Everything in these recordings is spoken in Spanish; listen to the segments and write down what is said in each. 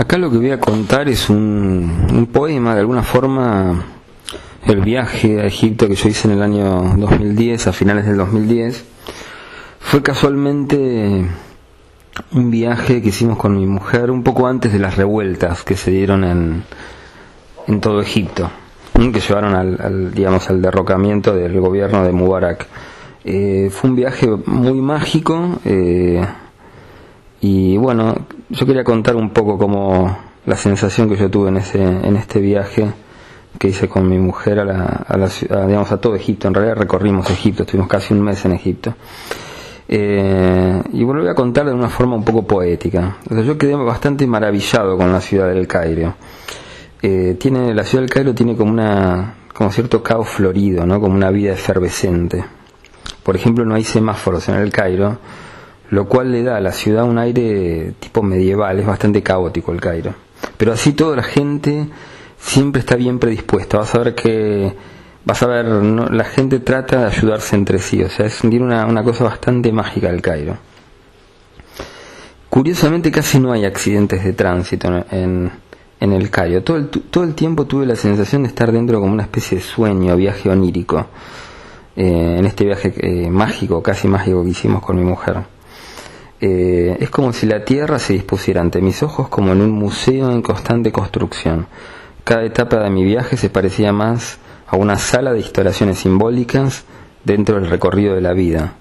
Acá lo que voy a contar es un, poema, de alguna forma, el viaje a Egipto que yo hice en el año 2010, a finales del 2010, fue casualmente un viaje que hicimos con mi mujer un poco antes de las revueltas que se dieron en, en todo Egipto, que llevaron al, digamos, al derrocamiento del gobierno de Mubarak. Eh, fue un viaje muy mágico eh, y bueno, yo quería contar un poco como la sensación que yo tuve en, ese, en este viaje que hice con mi mujer a, la, a, la, digamos, a todo Egipto. En realidad recorrimos Egipto, estuvimos casi un mes en Egipto. Eh, y bueno, voy a contar de una forma un poco poética. O sea, yo quedé bastante maravillado con la ciudad del Cairo. Eh, tiene, la ciudad del Cairo tiene como una, como cierto caos florido, ¿no? Como una vida efervescente. Por ejemplo, no hay semáforos en el Cairo, lo cual le da a la ciudad un aire tipo medieval, es bastante caótico el Cairo. Pero así toda la gente siempre está bien predispuesta. Vas a ver que vas a ver, la gente trata de ayudarse entre sí, o sea, es una, una cosa bastante mágica el Cairo. Curiosamente casi no hay accidentes de tránsito en, en el Cairo. Todo el, todo el tiempo tuve la sensación de estar dentro como una especie de sueño, viaje onírico, eh, en este viaje eh, mágico, casi mágico que hicimos con mi mujer. Eh, es como si la tierra se dispusiera ante mis ojos como en un museo en constante construcción. Cada etapa de mi viaje se parecía más a una sala de instalaciones simbólicas dentro del recorrido de la vida.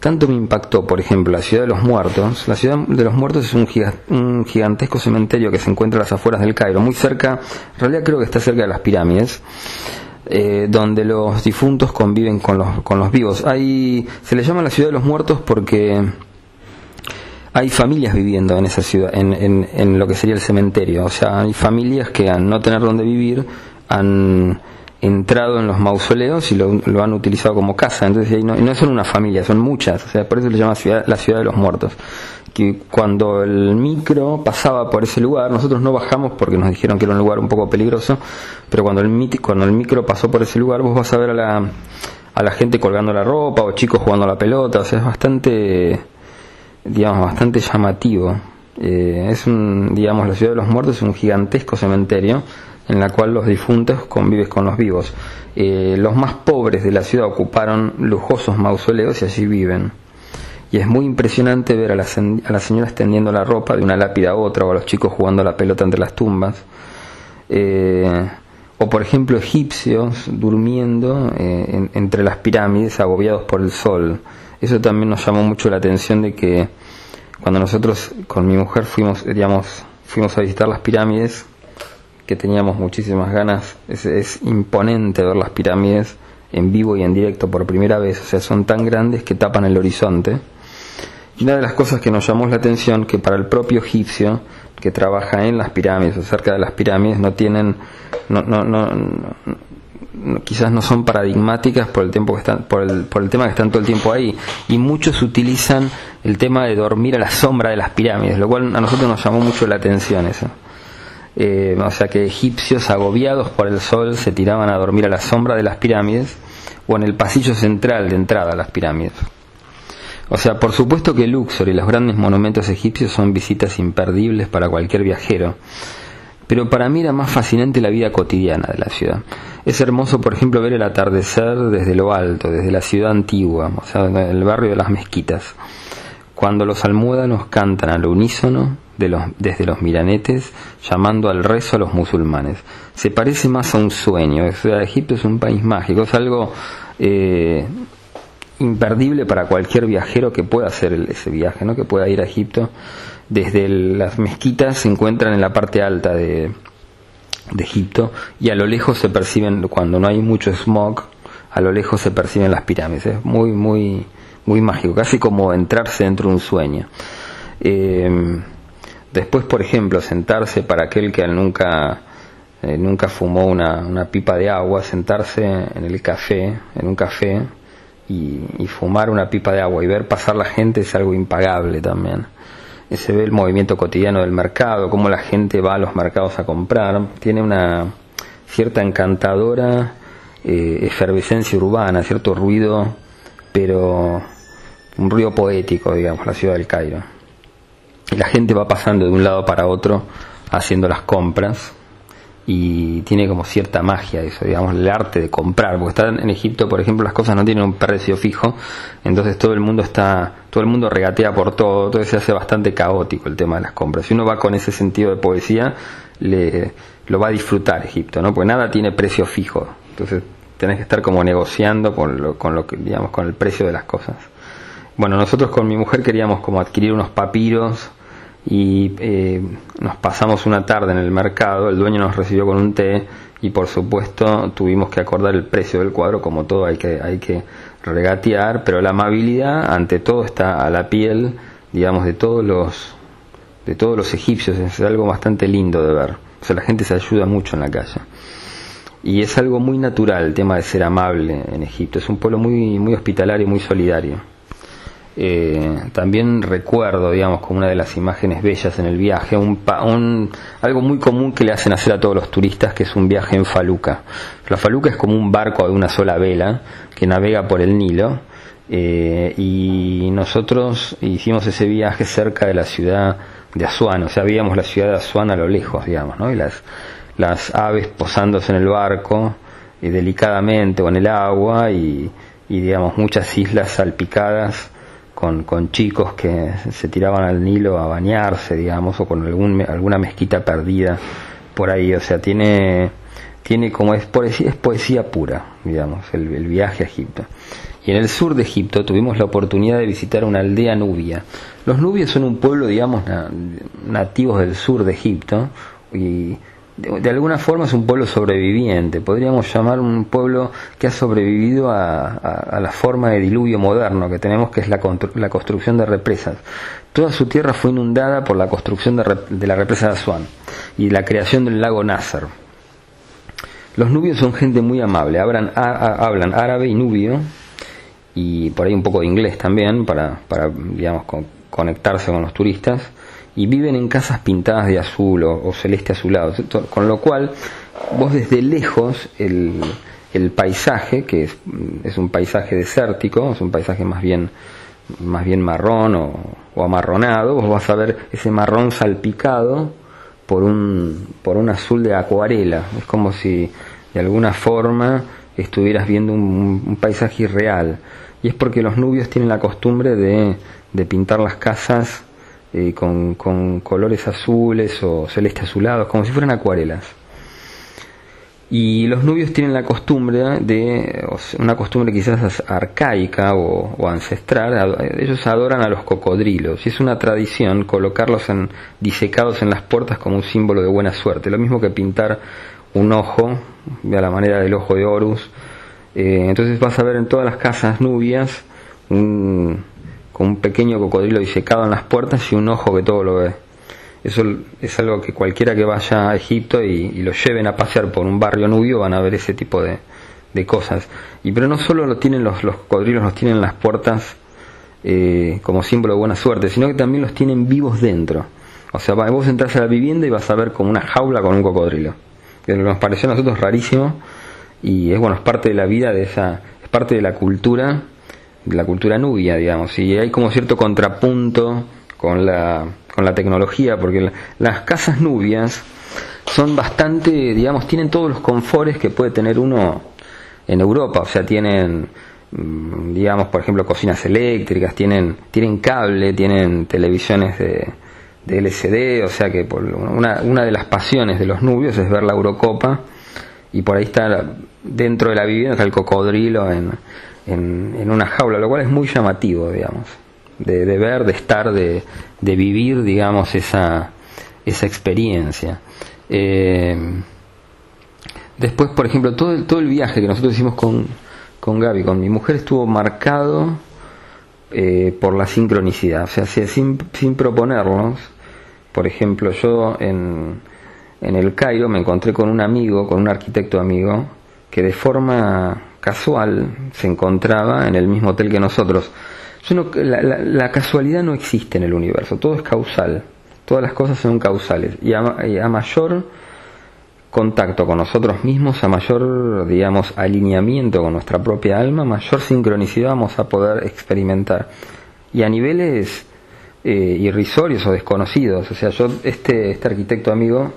Tanto me impactó, por ejemplo, la ciudad de los muertos. La ciudad de los muertos es un, gigantesco cementerio que se encuentra a las afueras del Cairo, muy cerca, en realidad creo que está cerca de las pirámides, eh, donde los difuntos conviven con los, con los vivos. Hay, se le llama la ciudad de los muertos porque hay familias viviendo en esa ciudad, en, en, en, lo que sería el cementerio. O sea, hay familias que al no tener donde vivir han entrado en los mausoleos y lo, lo han utilizado como casa. Entonces, no, no son una familia, son muchas. O sea, por eso se llama ciudad, la ciudad de los muertos. Que cuando el micro pasaba por ese lugar, nosotros no bajamos porque nos dijeron que era un lugar un poco peligroso, pero cuando el, cuando el micro pasó por ese lugar, vos vas a ver a la, a la gente colgando la ropa o chicos jugando la pelota. O sea, es bastante digamos, bastante llamativo. Eh, es un, digamos, la ciudad de los muertos es un gigantesco cementerio en la cual los difuntos conviven con los vivos. Eh, los más pobres de la ciudad ocuparon lujosos mausoleos y allí viven. Y es muy impresionante ver a las, a las señoras tendiendo la ropa de una lápida a otra o a los chicos jugando la pelota entre las tumbas. Eh, o por ejemplo egipcios durmiendo en, entre las pirámides agobiados por el sol eso también nos llamó mucho la atención de que cuando nosotros con mi mujer fuimos, digamos, fuimos a visitar las pirámides, que teníamos muchísimas ganas, es, es imponente ver las pirámides en vivo y en directo por primera vez, o sea, son tan grandes que tapan el horizonte. Y una de las cosas que nos llamó la atención, que para el propio egipcio, que trabaja en las pirámides o cerca de las pirámides, no tienen, no, no, no, quizás no son paradigmáticas por el tiempo que están por el, por el tema que están todo el tiempo ahí. Y muchos utilizan el tema de dormir a la sombra de las pirámides lo cual a nosotros nos llamó mucho la atención eso. Eh, o sea que egipcios agobiados por el sol se tiraban a dormir a la sombra de las pirámides o en el pasillo central de entrada a las pirámides. O sea por supuesto que Luxor y los grandes monumentos egipcios son visitas imperdibles para cualquier viajero pero para mí era más fascinante la vida cotidiana de la ciudad. Es hermoso, por ejemplo, ver el atardecer desde lo alto, desde la ciudad antigua, o sea, el barrio de las mezquitas, cuando los almuédanos cantan al unísono de los, desde los miranetes, llamando al rezo a los musulmanes. Se parece más a un sueño. Egipto es un país mágico, es algo eh, imperdible para cualquier viajero que pueda hacer ese viaje, ¿no? que pueda ir a Egipto desde las mezquitas se encuentran en la parte alta de, Egipto y a lo lejos se perciben, cuando no hay mucho smog, a lo lejos se perciben las pirámides. Es muy, muy, muy mágico, casi como entrarse dentro de un sueño. Eh, después, por ejemplo, sentarse para aquel que nunca, eh, nunca fumó una, una, pipa de agua, sentarse en el café, en un café, y fumar una pipa de agua y ver pasar la gente es algo impagable también se ve el movimiento cotidiano del mercado, cómo la gente va a los mercados a comprar, tiene una cierta encantadora eh, efervescencia urbana, cierto ruido, pero un ruido poético, digamos, la ciudad del Cairo. La gente va pasando de un lado para otro haciendo las compras y tiene como cierta magia eso, digamos, el arte de comprar, porque está en Egipto, por ejemplo, las cosas no tienen un precio fijo, entonces todo el mundo está, todo el mundo regatea por todo, entonces se hace bastante caótico el tema de las compras. Si uno va con ese sentido de poesía, le, lo va a disfrutar Egipto, ¿no? Porque nada tiene precio fijo, entonces tenés que estar como negociando con lo, con lo que, digamos, con el precio de las cosas. Bueno, nosotros con mi mujer queríamos como adquirir unos papiros, y eh, nos pasamos una tarde en el mercado, el dueño nos recibió con un té y por supuesto tuvimos que acordar el precio del cuadro, como todo hay que, hay que regatear, pero la amabilidad ante todo está a la piel, digamos, de todos los, de todos los egipcios, es algo bastante lindo de ver, o sea, la gente se ayuda mucho en la calle. Y es algo muy natural el tema de ser amable en Egipto, es un pueblo muy, muy hospitalario, muy solidario. Eh, también recuerdo, digamos, como una de las imágenes bellas en el viaje, un, algo muy común que le hacen hacer a todos los turistas, que es un viaje en faluca. La faluca es como un barco de una sola vela que navega por el Nilo. Eh, y nosotros hicimos ese viaje cerca de la ciudad de Asuán, o sea, veíamos la ciudad de Asuán a lo lejos, digamos. Y las, las aves posándose en el barco, eh, delicadamente o en el agua, y, y digamos, muchas islas salpicadas con, con, chicos que se tiraban al Nilo a bañarse, digamos, o con algún, alguna mezquita perdida por ahí. O sea, tiene, tiene como es poesía, es poesía pura, digamos, el, viaje a Egipto. Y en el sur de Egipto tuvimos la oportunidad de visitar una aldea nubia. Los nubios son un pueblo, digamos, nativos del sur de Egipto y de, alguna forma es un pueblo sobreviviente, podríamos llamar un pueblo que ha sobrevivido a, la forma de diluvio moderno que tenemos, que es la, la, construcción de represas. Toda su tierra fue inundada por la construcción de, la represa de Asuán y la creación del lago Nasser. Los nubios son gente muy amable, hablan, hablan árabe y nubio, y por ahí un poco de inglés también, para, para digamos, conectarse con los turistas y viven en casas pintadas de azul o, celeste azulado, con lo cual vos desde lejos el, el paisaje, que es, es, un paisaje desértico, es un paisaje más bien, más bien marrón o, o, amarronado, vos vas a ver ese marrón salpicado por un, por un azul de acuarela, es como si de alguna forma estuvieras viendo un, un paisaje irreal, y es porque los nubios tienen la costumbre de, de pintar las casas eh, con, con, colores azules o celeste azulados, como si fueran acuarelas. Y los nubios tienen la costumbre de, una costumbre quizás arcaica o, ancestral, ellos adoran a los cocodrilos y es una tradición colocarlos en, disecados en las puertas como un símbolo de buena suerte, lo mismo que pintar un ojo, a la manera del ojo de Horus. Eh, entonces vas a ver en todas las casas nubias un, un pequeño cocodrilo disecado en las puertas y un ojo que todo lo ve. Eso es algo que cualquiera que vaya a Egipto y, lo lleven a pasear por un barrio nubio van a ver ese tipo de, cosas. Y pero no solo lo tienen los, los cocodrilos, los tienen en las puertas eh, como símbolo de buena suerte, sino que también los tienen vivos dentro. O sea, vos entras a la vivienda y vas a ver como una jaula con un cocodrilo. Que nos pareció a nosotros rarísimo y es bueno, es parte de la vida de esa, es parte de la cultura la cultura nubia, digamos, y hay como cierto contrapunto con la, con la tecnología, porque las casas nubias son bastante, digamos, tienen todos los confortes que puede tener uno en Europa, o sea, tienen, mm, digamos, por ejemplo, cocinas eléctricas, tienen, tienen cable, tienen televisiones de, de LCD, o sea que por una, una de las pasiones de los nubios es ver la Eurocopa y por ahí está dentro de la vivienda está el cocodrilo en, en, una jaula, lo cual es muy llamativo, digamos, de, ver, de estar, de, vivir, digamos, esa, esa experiencia. Eh, después, por ejemplo, todo el, todo el viaje que nosotros hicimos con, con Gaby, con mi mujer, estuvo marcado eh, por la sincronicidad, o sea, sin, sin proponernos. Por ejemplo, yo en, en el Cairo me encontré con un amigo, con un arquitecto amigo, que de forma casual se encontraba en el mismo hotel que nosotros. la, casualidad no existe en el universo, todo es causal, todas las cosas son causales y a, mayor contacto con nosotros mismos, a mayor, digamos, alineamiento con nuestra propia alma, mayor sincronicidad vamos a poder experimentar. Y a niveles eh, irrisorios o desconocidos. O sea, yo, este, este arquitecto amigo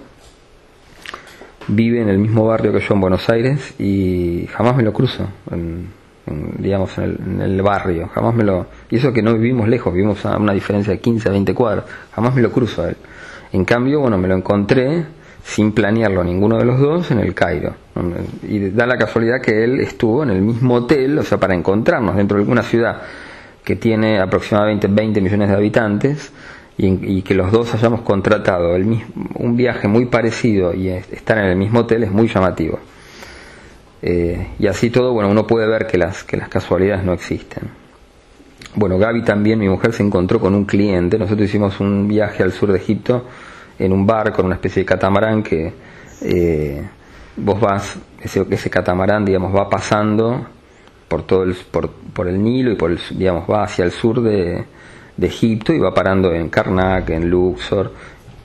vive en el mismo barrio que yo en Buenos Aires y jamás me lo cruzo, en, digamos, en el, barrio, jamás me lo... Y eso que no vivimos lejos, vivimos a una diferencia de 15 a 20 cuadros, jamás me lo cruzo a él. En cambio, bueno, me lo encontré sin planearlo ninguno de los dos en el Cairo. Y da la casualidad que él estuvo en el mismo hotel, o sea, para encontrarnos dentro de alguna ciudad que tiene aproximadamente 20 millones de habitantes y, que los dos hayamos contratado el mismo, un viaje muy parecido y estar en el mismo hotel es muy llamativo. Eh, y así todo, bueno, uno puede ver que las, que las casualidades no existen. Bueno, Gaby también, mi mujer, se encontró con un cliente. Nosotros hicimos un viaje al sur de Egipto en un barco, en una especie de catamarán que eh, vos vas, ese, ese catamarán, digamos, va pasando por todo el, por, por el Nilo y por el, digamos, va hacia el sur de, de Egipto y va parando en Karnak, en Luxor.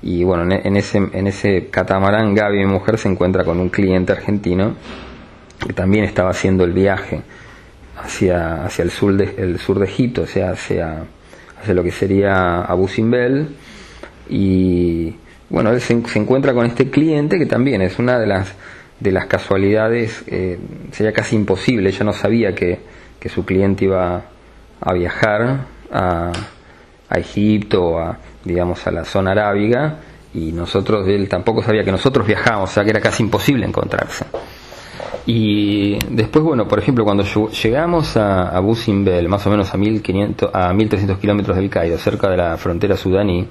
Y bueno, en, ese, en ese catamarán Gaby, mi mujer, se encuentra con un cliente argentino que también estaba haciendo el viaje hacia, hacia el, sur de, el sur de Egipto, o sea, hacia, hacia lo que sería Abu Simbel. Y bueno, él se, se encuentra con este cliente que también es una de las de las casualidades eh, sería casi imposible. Yo no sabía que, que su cliente iba a viajar a, a Egipto a, digamos, a la zona arábiga y nosotros, él tampoco sabía que nosotros viajábamos, o sea que era casi imposible encontrarse. Y después, bueno, por ejemplo, cuando llegamos a, a Busimbel, más o menos a, 1500, a 1300 kilómetros del Cairo, cerca de la frontera sudaní,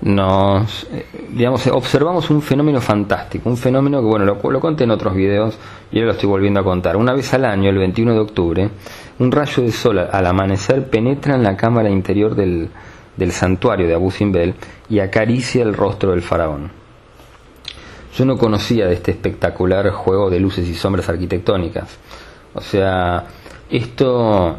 nos, eh, digamos, observamos un fenómeno fantástico, un fenómeno que, bueno, lo, lo conté en otros videos y ahora lo estoy volviendo a contar. Una vez al año, el 21 de octubre, un rayo de sol al amanecer penetra en la cámara interior del, del santuario de Abu Simbel y acaricia el rostro del faraón. Yo no conocía de este espectacular juego de luces y sombras arquitectónicas. O sea, esto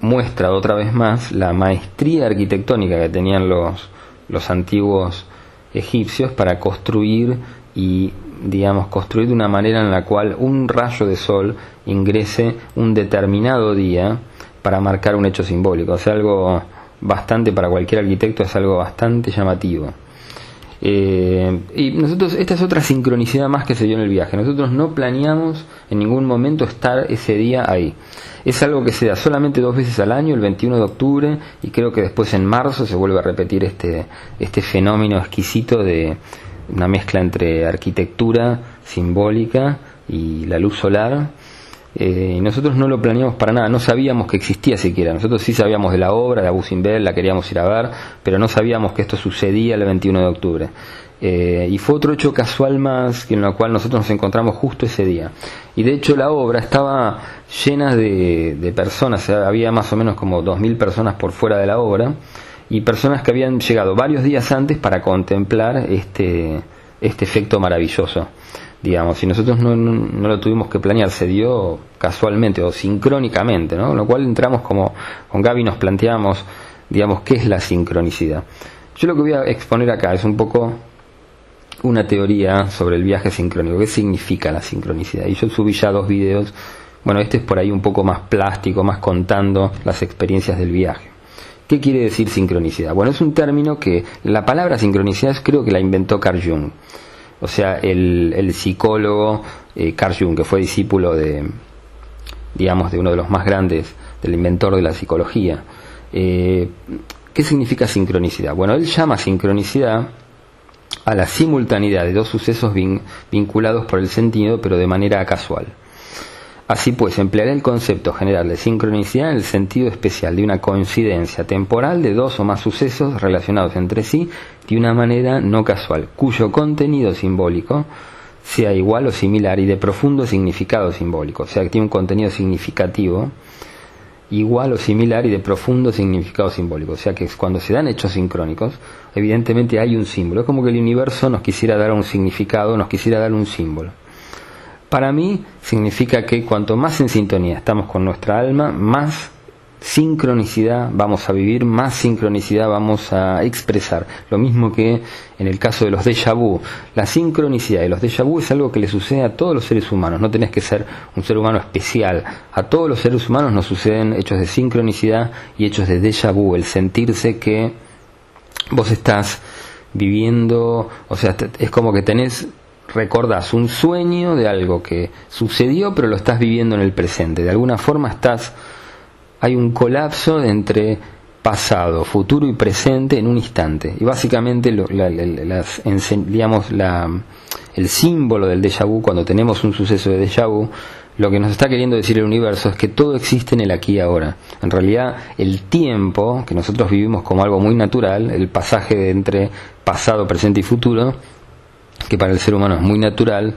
muestra otra vez más la maestría arquitectónica que tenían los, los antiguos egipcios para construir y digamos construir de una manera en la cual un rayo de sol ingrese un determinado día para marcar un hecho simbólico. O sea, algo bastante para cualquier arquitecto es algo bastante llamativo. Eh, y nosotros, esta es otra sincronicidad más que se dio en el viaje. Nosotros no planeamos en ningún momento estar ese día ahí. Es algo que se da solamente dos veces al año, el 21 de octubre, y creo que después en marzo se vuelve a repetir este, este fenómeno exquisito de una mezcla entre arquitectura simbólica y la luz solar. Eh, nosotros no lo planeamos para nada, no sabíamos que existía siquiera. Nosotros sí sabíamos de la obra, de Abu Simbel, la queríamos ir a ver, pero no sabíamos que esto sucedía el 21 de octubre. Eh, y fue otro hecho casual más en el cual nosotros nos encontramos justo ese día. Y de hecho la obra estaba llena de, personas, había más o menos como 2.000 personas por fuera de la obra y personas que habían llegado varios días antes para contemplar este, este efecto maravilloso. Digamos, y nosotros no, no, lo tuvimos que planear, se dio casualmente o sincrónicamente, ¿no? Lo cual entramos como con Gaby nos planteamos, digamos, qué es la sincronicidad. Yo lo que voy a exponer acá es un poco una teoría sobre el viaje sincrónico, qué significa la sincronicidad. Y yo subí ya dos videos, bueno, este es por ahí un poco más plástico, más contando las experiencias del viaje. ¿Qué quiere decir sincronicidad? Bueno, es un término que la palabra sincronicidad creo que la inventó Carl Jung. O sea, el, psicólogo eh, Carl Jung, que fue discípulo de, digamos, de uno de los más grandes, del inventor de la psicología. Eh, ¿Qué significa sincronicidad? Bueno, él llama sincronicidad a la simultaneidad de dos sucesos vinculados por el sentido, pero de manera casual. Así pues, emplearé el concepto general de sincronicidad en el sentido especial de una coincidencia temporal de dos o más sucesos relacionados entre sí de una manera no casual, cuyo contenido simbólico sea igual o similar y de profundo significado simbólico, o sea, que tiene un contenido significativo igual o similar y de profundo significado simbólico. O sea que cuando se dan hechos sincrónicos, evidentemente hay un símbolo. Es como que el universo nos quisiera dar un significado, nos quisiera dar un símbolo. Para mí significa que cuanto más en sintonía estamos con nuestra alma, más sincronicidad vamos a vivir, más sincronicidad vamos a expresar. Lo mismo que en el caso de los déjà vu. La sincronicidad y los déjà vu es algo que le sucede a todos los seres humanos. No tenés que ser un ser humano especial. A todos los seres humanos nos suceden hechos de sincronicidad y hechos de déjà vu. El sentirse que vos estás viviendo, o sea, es como que tenés recordás un sueño de algo que sucedió pero lo estás viviendo en el presente. De alguna forma estás, hay un colapso entre pasado, futuro y presente en un instante. Y básicamente las, digamos, la, el símbolo del déjà vu, cuando tenemos un suceso de déjà vu, lo que nos está queriendo decir el universo es que todo existe en el aquí y ahora. En realidad, el tiempo, que nosotros vivimos como algo muy natural, el pasaje entre pasado, presente y futuro, que para el ser humano es muy natural,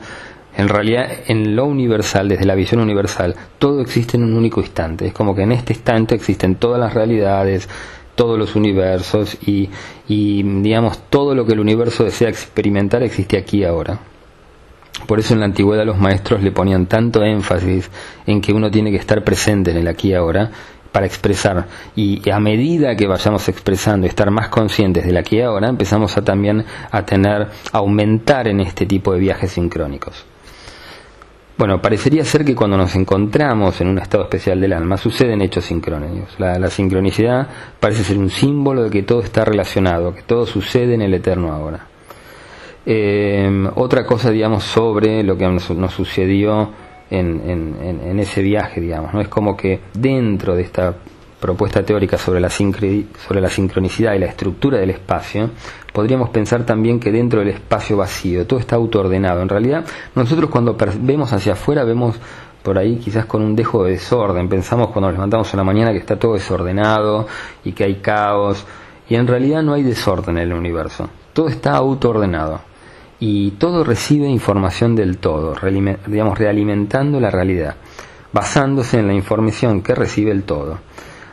en realidad en lo universal, desde la visión universal, todo existe en un único instante. Es como que en este instante existen todas las realidades, todos los universos y, y digamos todo lo que el universo desea experimentar existe aquí ahora. Por eso en la antigüedad los maestros le ponían tanto énfasis en que uno tiene que estar presente en el aquí y ahora para expresar y a medida que vayamos expresando estar más conscientes del aquí y ahora empezamos a también a tener aumentar en este tipo de viajes sincrónicos bueno, parecería ser que cuando nos encontramos en un estado especial del alma suceden hechos sincrónicos. La, sincronicidad parece ser un símbolo de que todo está relacionado, que todo sucede en el eterno ahora. Eh, otra cosa, digamos, sobre lo que nos, nos sucedió en, ese viaje, digamos. ¿no? Es como que dentro de esta propuesta teórica sobre la, sobre la sincronicidad y la estructura del espacio, podríamos pensar también que dentro del espacio vacío todo está autoordenado. En realidad, nosotros cuando vemos hacia afuera vemos por ahí quizás con un dejo de desorden. Pensamos cuando nos levantamos en la mañana que está todo desordenado y que hay caos. Y en realidad no hay desorden en el universo. Todo está autoordenado y todo recibe información del todo, digamos, realimentando la realidad, basándose en la información que recibe el todo.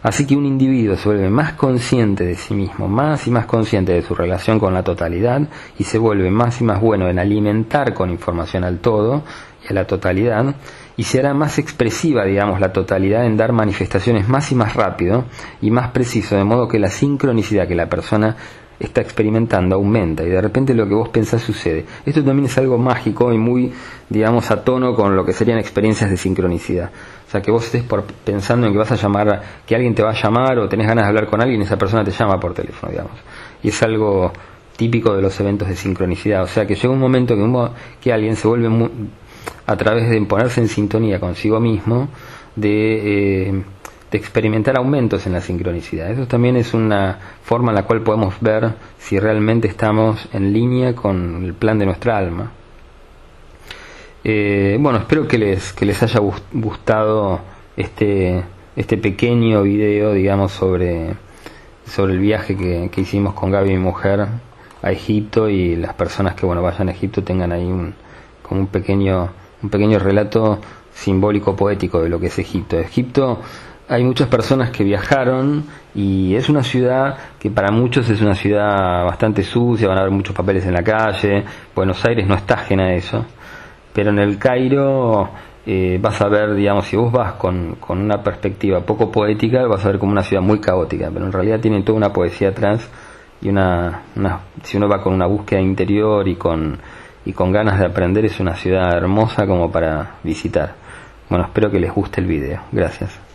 Así que un individuo se vuelve más consciente de sí mismo, más y más consciente de su relación con la totalidad y se vuelve más y más bueno en alimentar con información al todo y a la totalidad y se hará más expresiva, digamos, la totalidad en dar manifestaciones más y más rápido y más preciso, de modo que la sincronicidad que la persona está experimentando aumenta y de repente lo que vos pensás sucede. Esto también es algo mágico y muy, digamos, a tono con lo que serían experiencias de sincronicidad. O sea, que vos estés por, pensando en que vas a llamar, que alguien te va a llamar o tenés ganas de hablar con alguien y esa persona te llama por teléfono, digamos. Y es algo típico de los eventos de sincronicidad. O sea, que llega un momento que, que alguien se vuelve a través de ponerse en sintonía consigo mismo, de... Eh, de experimentar aumentos en la sincronicidad. Eso también es una forma en la cual podemos ver si realmente estamos en línea con el plan de nuestra alma. Eh, bueno, espero que les, que les haya gustado este, este pequeño video, digamos, sobre, sobre el viaje que, que hicimos con Gaby, mi mujer, a Egipto y las personas que bueno vayan a Egipto tengan ahí un, como un pequeño, un pequeño relato simbólico poético de lo que es Egipto. Egipto hay muchas personas que viajaron y es una ciudad que para muchos es una ciudad bastante sucia, van a haber muchos papeles en la calle, Buenos Aires no está ajena a eso, pero en el Cairo eh, vas a ver, digamos, si vos vas con, con, una perspectiva poco poética, vas a ver como una ciudad muy caótica, pero en realidad tiene toda una poesía atrás y una, una si uno va con una búsqueda interior y con, y con ganas de aprender, es una ciudad hermosa como para visitar. Bueno, espero que les guste el video. Gracias.